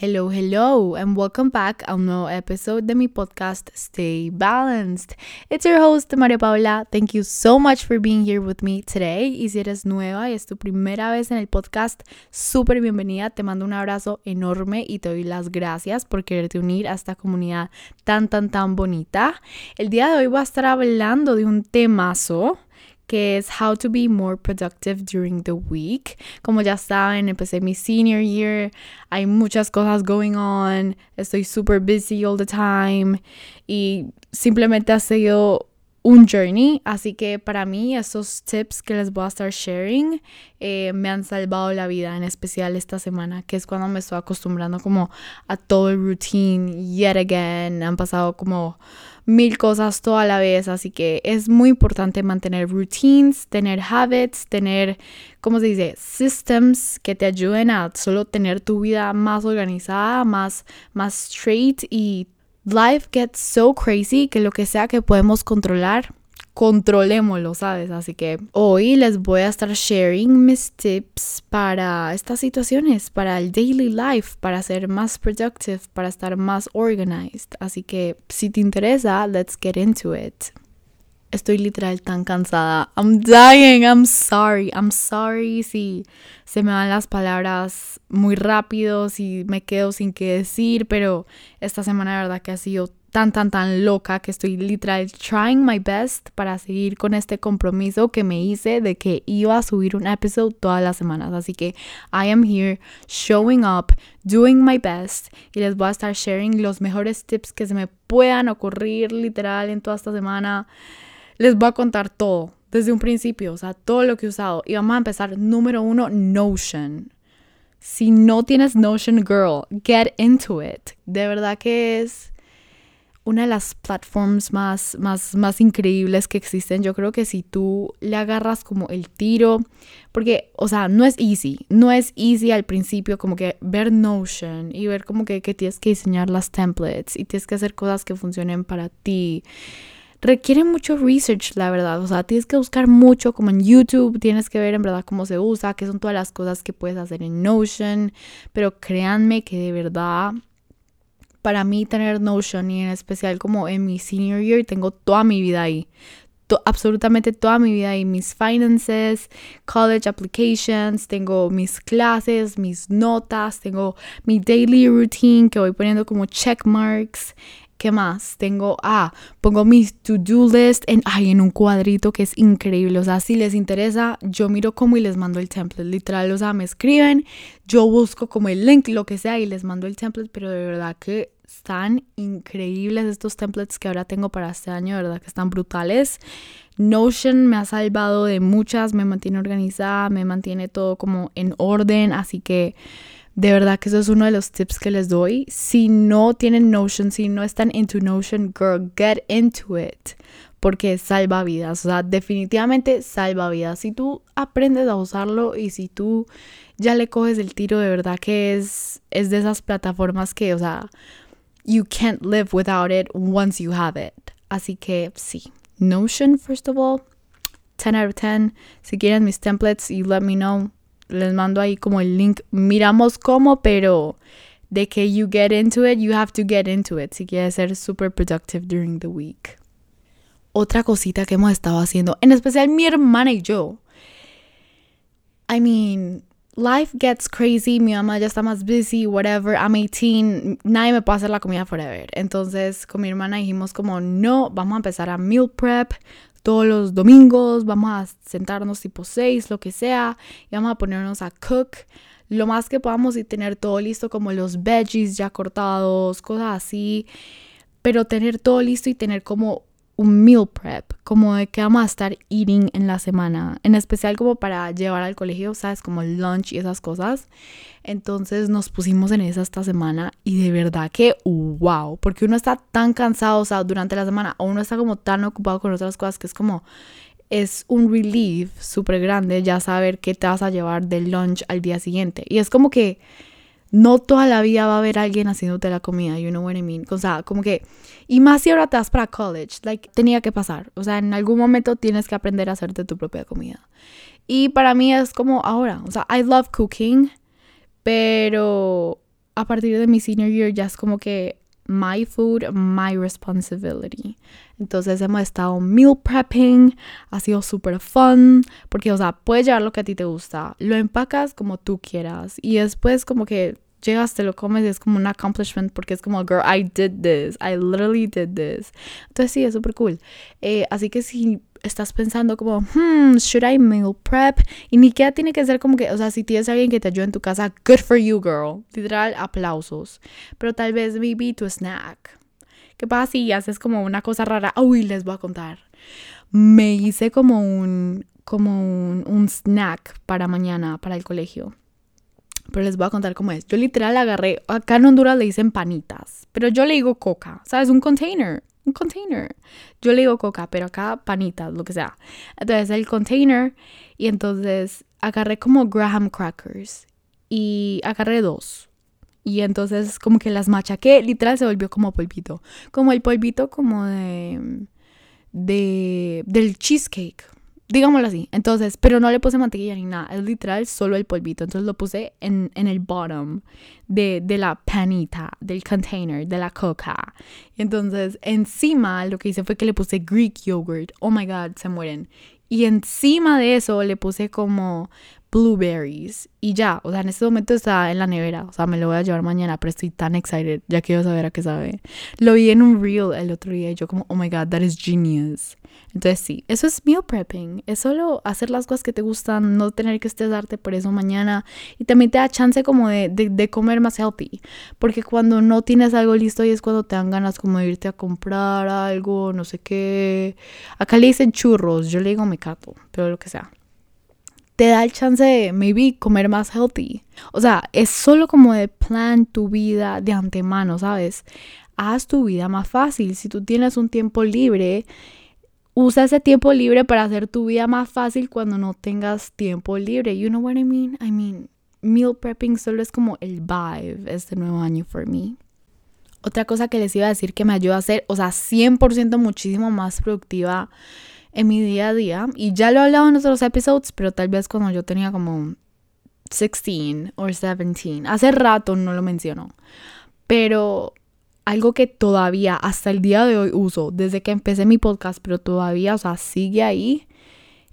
Hello, hello, and welcome back a un nuevo episode de mi podcast Stay Balanced. It's your host, María Paula. Thank you so much for being here with me today. Y si eres nueva y es tu primera vez en el podcast, súper bienvenida. Te mando un abrazo enorme y te doy las gracias por quererte unir a esta comunidad tan, tan, tan bonita. El día de hoy voy a estar hablando de un temazo que es How to be more productive during the week. Como ya saben, empecé mi senior year, hay muchas cosas going on, estoy super busy all the time. Y simplemente ha sido un journey, así que para mí esos tips que les voy a estar sharing eh, me han salvado la vida, en especial esta semana, que es cuando me estoy acostumbrando como a todo el routine yet again, han pasado como mil cosas toda la vez, así que es muy importante mantener routines, tener habits, tener, ¿cómo se dice? Systems que te ayuden a solo tener tu vida más organizada, más, más straight y life gets so crazy que lo que sea que podemos controlar, controlémoslo, ¿sabes? Así que hoy les voy a estar sharing mis tips para estas situaciones, para el daily life, para ser más productive, para estar más organized. Así que si te interesa, let's get into it. Estoy literal tan cansada. I'm dying. I'm sorry. I'm sorry si se me van las palabras muy rápido, si me quedo sin qué decir, pero esta semana de verdad que ha sido tan, tan, tan loca que estoy literal trying my best para seguir con este compromiso que me hice de que iba a subir un episodio todas las semanas. Así que I am here showing up, doing my best y les voy a estar sharing los mejores tips que se me puedan ocurrir literal en toda esta semana les voy a contar todo desde un principio, o sea, todo lo que he usado. Y vamos a empezar, número uno, Notion. Si no tienes Notion, girl, get into it. De verdad que es una de las plataformas más, más, más increíbles que existen. Yo creo que si tú le agarras como el tiro, porque, o sea, no es easy, no es easy al principio como que ver Notion y ver como que, que tienes que diseñar las templates y tienes que hacer cosas que funcionen para ti requiere mucho research, la verdad. O sea, tienes que buscar mucho, como en YouTube, tienes que ver en verdad cómo se usa, qué son todas las cosas que puedes hacer en Notion. Pero créanme que de verdad, para mí tener Notion y en especial como en mi senior year, tengo toda mi vida ahí. absolutamente toda mi vida ahí, mis finances, college applications, tengo mis clases, mis notas, tengo mi daily routine que voy poniendo como check marks. ¿Qué más? Tengo, ah, pongo mis to-do list en, en un cuadrito que es increíble. O sea, si les interesa, yo miro cómo y les mando el template. Literal, o sea, me escriben, yo busco como el link, lo que sea, y les mando el template. Pero de verdad que están increíbles estos templates que ahora tengo para este año. De verdad que están brutales. Notion me ha salvado de muchas, me mantiene organizada, me mantiene todo como en orden. Así que de verdad que eso es uno de los tips que les doy. Si no tienen Notion, si no están into Notion, girl, get into it. Porque salva vidas. O sea, definitivamente salva vidas. Si tú aprendes a usarlo y si tú ya le coges el tiro, de verdad que es, es de esas plataformas que, o sea, you can't live without it once you have it. Así que sí. Notion, first of all, 10 out of 10. Si quieren mis templates, you let me know les mando ahí como el link. Miramos cómo, pero de que you get into it, you have to get into it si quieres ser super productive during the week. Otra cosita que hemos estado haciendo, en especial mi hermana y yo. I mean, life gets crazy, mi mamá ya está más busy, whatever, I'm 18, nadie me puede hacer la comida forever. Entonces con mi hermana dijimos como, no, vamos a empezar a meal prep, todos los domingos, vamos a sentarnos tipo 6, lo que sea, y vamos a ponernos a cook. Lo más que podamos y tener todo listo como los veggies ya cortados, cosas así, pero tener todo listo y tener como un meal prep, como de que vamos a estar eating en la semana, en especial como para llevar al colegio, sabes, como lunch y esas cosas. Entonces nos pusimos en esa esta semana y de verdad que wow, porque uno está tan cansado, o sea, durante la semana, o uno está como tan ocupado con otras cosas que es como es un relief súper grande ya saber qué te vas a llevar del lunch al día siguiente. Y es como que no toda la vida va a haber alguien haciéndote la comida, you know what I mean? O sea, como que, y más si ahora te vas para college, like, tenía que pasar. O sea, en algún momento tienes que aprender a hacerte tu propia comida. Y para mí es como ahora, o sea, I love cooking, pero a partir de mi senior year ya es como que my food, my responsibility. Entonces hemos estado meal prepping, ha sido súper fun, porque, o sea, puedes llevar lo que a ti te gusta, lo empacas como tú quieras y después como que llegas, te lo comes y es como un accomplishment porque es como, girl, I did this, I literally did this. Entonces sí, es súper cool. Eh, así que si estás pensando como, hmm, should I meal prep? Y ni queda tiene que ser como que, o sea, si tienes a alguien que te ayude en tu casa, good for you, girl. Literal, aplausos. Pero tal vez maybe tu snack. ¿Qué pasa si haces como una cosa rara? Uy, les voy a contar. Me hice como un, como un, un snack para mañana, para el colegio. Pero les voy a contar cómo es. Yo literal agarré, acá en Honduras le dicen panitas, pero yo le digo coca, ¿sabes? Un container, un container. Yo le digo coca, pero acá panitas, lo que sea. Entonces el container y entonces agarré como Graham crackers y agarré dos. Y entonces como que las machaqué, literal se volvió como polvito. Como el polvito como de... de del cheesecake digámoslo así. Entonces, pero no le puse mantequilla ni nada. Es literal solo el polvito. Entonces lo puse en, en el bottom de, de, la panita, del container, de la coca. Entonces, encima lo que hice fue que le puse Greek yogurt. Oh my god, se mueren. Y encima de eso le puse como blueberries. Y ya, o sea, en este momento está en la nevera, o sea, me lo voy a llevar mañana, pero estoy tan excited, ya quiero saber a qué sabe. Lo vi en un reel el otro día y yo como, oh my god, that is genius. Entonces sí, eso es meal prepping, es solo hacer las cosas que te gustan, no tener que estresarte por eso mañana. Y también te da chance como de, de, de comer más healthy, porque cuando no tienes algo listo y es cuando te dan ganas como de irte a comprar algo, no sé qué. Acá le dicen churros, yo le digo mecato, pero lo que sea te da el chance de maybe comer más healthy. O sea, es solo como de plan tu vida de antemano, ¿sabes? Haz tu vida más fácil. Si tú tienes un tiempo libre, usa ese tiempo libre para hacer tu vida más fácil cuando no tengas tiempo libre. You know what I mean? I mean, meal prepping solo es como el vibe este nuevo año for me. Otra cosa que les iba a decir que me ayuda a ser, o sea, 100% muchísimo más productiva en mi día a día. Y ya lo he hablado en otros episodios, pero tal vez cuando yo tenía como 16 o 17. Hace rato no lo menciono. Pero algo que todavía hasta el día de hoy uso, desde que empecé mi podcast, pero todavía, o sea, sigue ahí,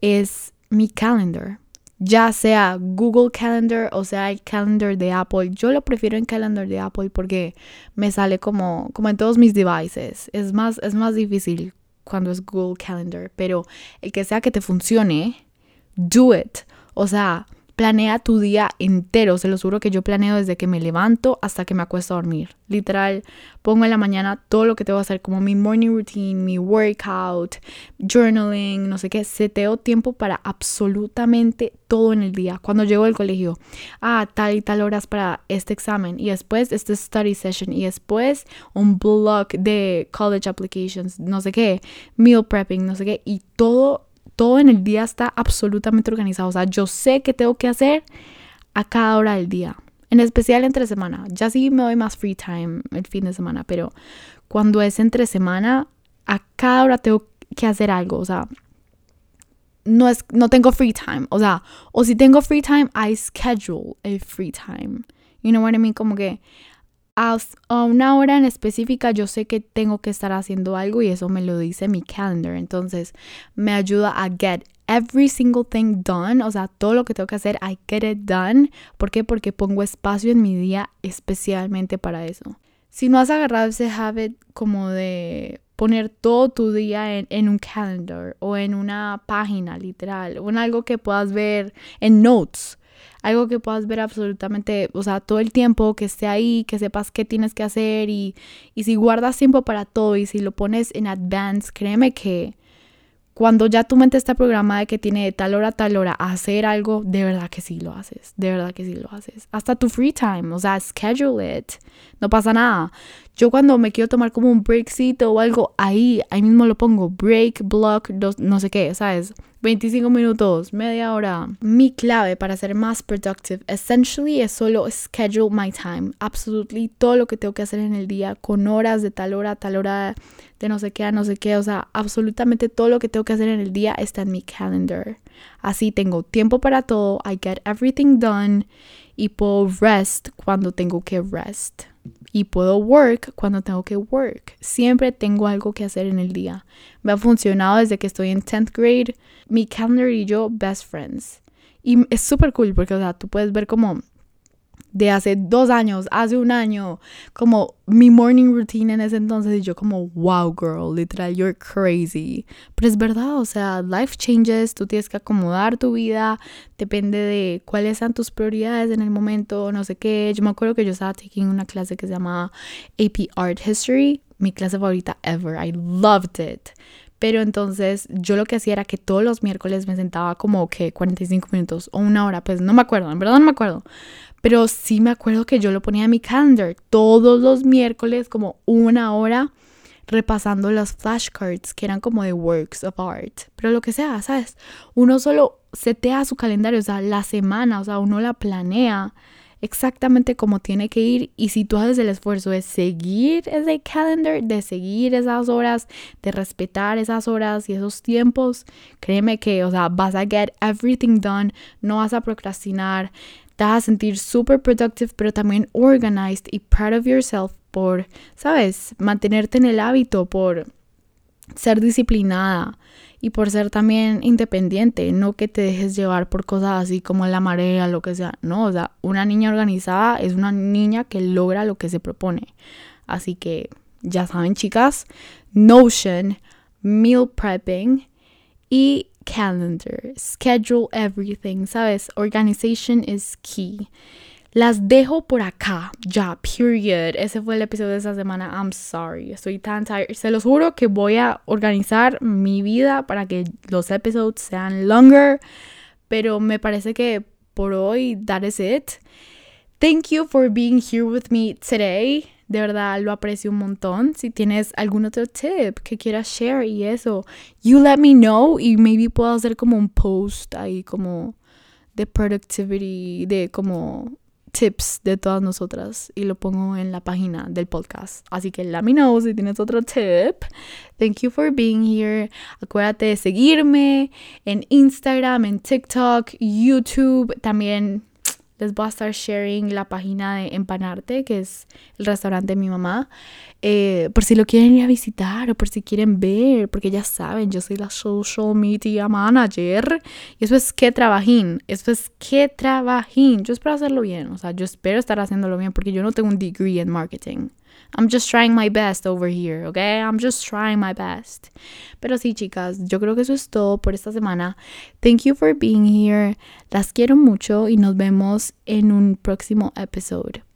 es mi calendar. Ya sea Google Calendar o sea el calendar de Apple. Yo lo prefiero en calendar de Apple porque me sale como, como en todos mis devices. Es más, es más difícil cuando es Google Calendar, pero el que sea que te funcione, do it. O sea, planea tu día entero. Se lo juro que yo planeo desde que me levanto hasta que me acuesto a dormir. Literal, pongo en la mañana todo lo que tengo que hacer, como mi morning routine, mi workout, journaling, no sé qué. Seteo tiempo para absolutamente todo en el día. Cuando llego al colegio, ah, tal y tal horas para este examen. Y después este study session. Y después un blog de college applications, no sé qué, meal prepping, no sé qué. Y todo todo en el día está absolutamente organizado. O sea, yo sé qué tengo que hacer a cada hora del día. En especial entre semana. Ya sí me doy más free time el fin de semana, pero cuando es entre semana, a cada hora tengo que hacer algo. O sea, no, es, no tengo free time. O sea, o si tengo free time, I schedule el free time. You know what I mean? Como que a, una hora en específica yo sé que tengo que estar haciendo algo y eso me lo dice mi calendar. Entonces me ayuda a get every single thing done, o sea, todo lo que tengo que hacer, I get it done. ¿Por qué? Porque pongo espacio en mi día especialmente para eso. Si no has agarrado ese habit como de poner todo tu día en, en, un calendar o en una página literal o en algo que puedas ver en notes algo que puedas ver absolutamente, o sea, todo el tiempo, que esté ahí, que sepas qué tienes que hacer y, y si guardas tiempo para todo y si lo pones en advance, créeme que cuando ya tu mente está programada de que tiene de tal hora a tal hora hacer algo, de verdad que sí lo haces, de verdad que sí lo haces. Hasta tu free time, o sea, schedule it, no pasa nada. Yo cuando me quiero tomar como un breakcito o algo, ahí, ahí mismo lo pongo, break, block, no sé qué, ¿sabes? 25 minutos, media hora. Mi clave para ser más productive, essentially, es solo schedule my time. Absolutely todo lo que tengo que hacer en el día, con horas de tal hora, tal hora de no sé qué a no sé qué. O sea, absolutamente todo lo que tengo que hacer en el día está en mi calendar. Así tengo tiempo para todo. I get everything done. y puedo rest cuando tengo que rest y puedo work cuando tengo que work. Siempre tengo algo que hacer en el día. Me ha funcionado desde que estoy en 10th grade. Mi calendar y yo best friends. Y es súper cool porque, o sea, tú puedes ver como de hace dos años, hace un año, como mi morning routine en ese entonces y yo como, wow girl, literal, you're crazy. Pero es verdad, o sea, life changes, tú tienes que acomodar tu vida, depende de cuáles sean tus prioridades en el momento, no sé qué. Yo me acuerdo que yo estaba taking una clase que se llamaba AP Art History, mi clase favorita ever, I loved it. Pero entonces yo lo que hacía era que todos los miércoles me sentaba como que 45 minutos o una hora, pues no me acuerdo, en verdad no me acuerdo. Pero sí me acuerdo que yo lo ponía en mi calendar todos los miércoles como una hora repasando las flashcards que eran como de works of art. Pero lo que sea, ¿sabes? Uno solo setea su calendario, o sea, la semana, o sea, uno la planea exactamente como tiene que ir y si tú haces el esfuerzo de seguir ese calendar, de seguir esas horas, de respetar esas horas y esos tiempos, créeme que, o sea, vas a get everything done, no vas a procrastinar, te vas a sentir super productive, pero también organized y proud of yourself por, ¿sabes? Mantenerte en el hábito, por ser disciplinada y por ser también independiente, no que te dejes llevar por cosas así como la marea, lo que sea. No, o sea, una niña organizada es una niña que logra lo que se propone. Así que ya saben, chicas, Notion, meal prepping y calendar, schedule everything, ¿sabes? Organization is key. Las dejo por acá, ya, period. Ese fue el episodio de esta semana. I'm sorry, estoy tan tired. Se los juro que voy a organizar mi vida para que los episodios sean longer. Pero me parece que por hoy, that is it. Thank you for being here with me today. De verdad lo aprecio un montón. Si tienes algún otro tip que quieras share y eso, you let me know y maybe puedo hacer como un post ahí como de productivity, de como tips de todas nosotras y lo pongo en la página del podcast. Así que let me know si tienes otro tip. Thank you for being here. Acuérdate de seguirme en Instagram, en TikTok, YouTube, también les voy a estar sharing la página de Empanarte, que es el restaurante de mi mamá, eh, por si lo quieren ir a visitar o por si quieren ver, porque ya saben, yo soy la social media manager y eso es que trabajín, eso es que trabajín. Yo espero hacerlo bien, o sea, yo espero estar haciéndolo bien porque yo no tengo un degree en marketing. I'm just trying my best over here, okay? I'm just trying my best. Pero sí, chicas, yo creo que eso es todo por esta semana. Thank you for being here. Las quiero mucho y nos vemos en un próximo episodio.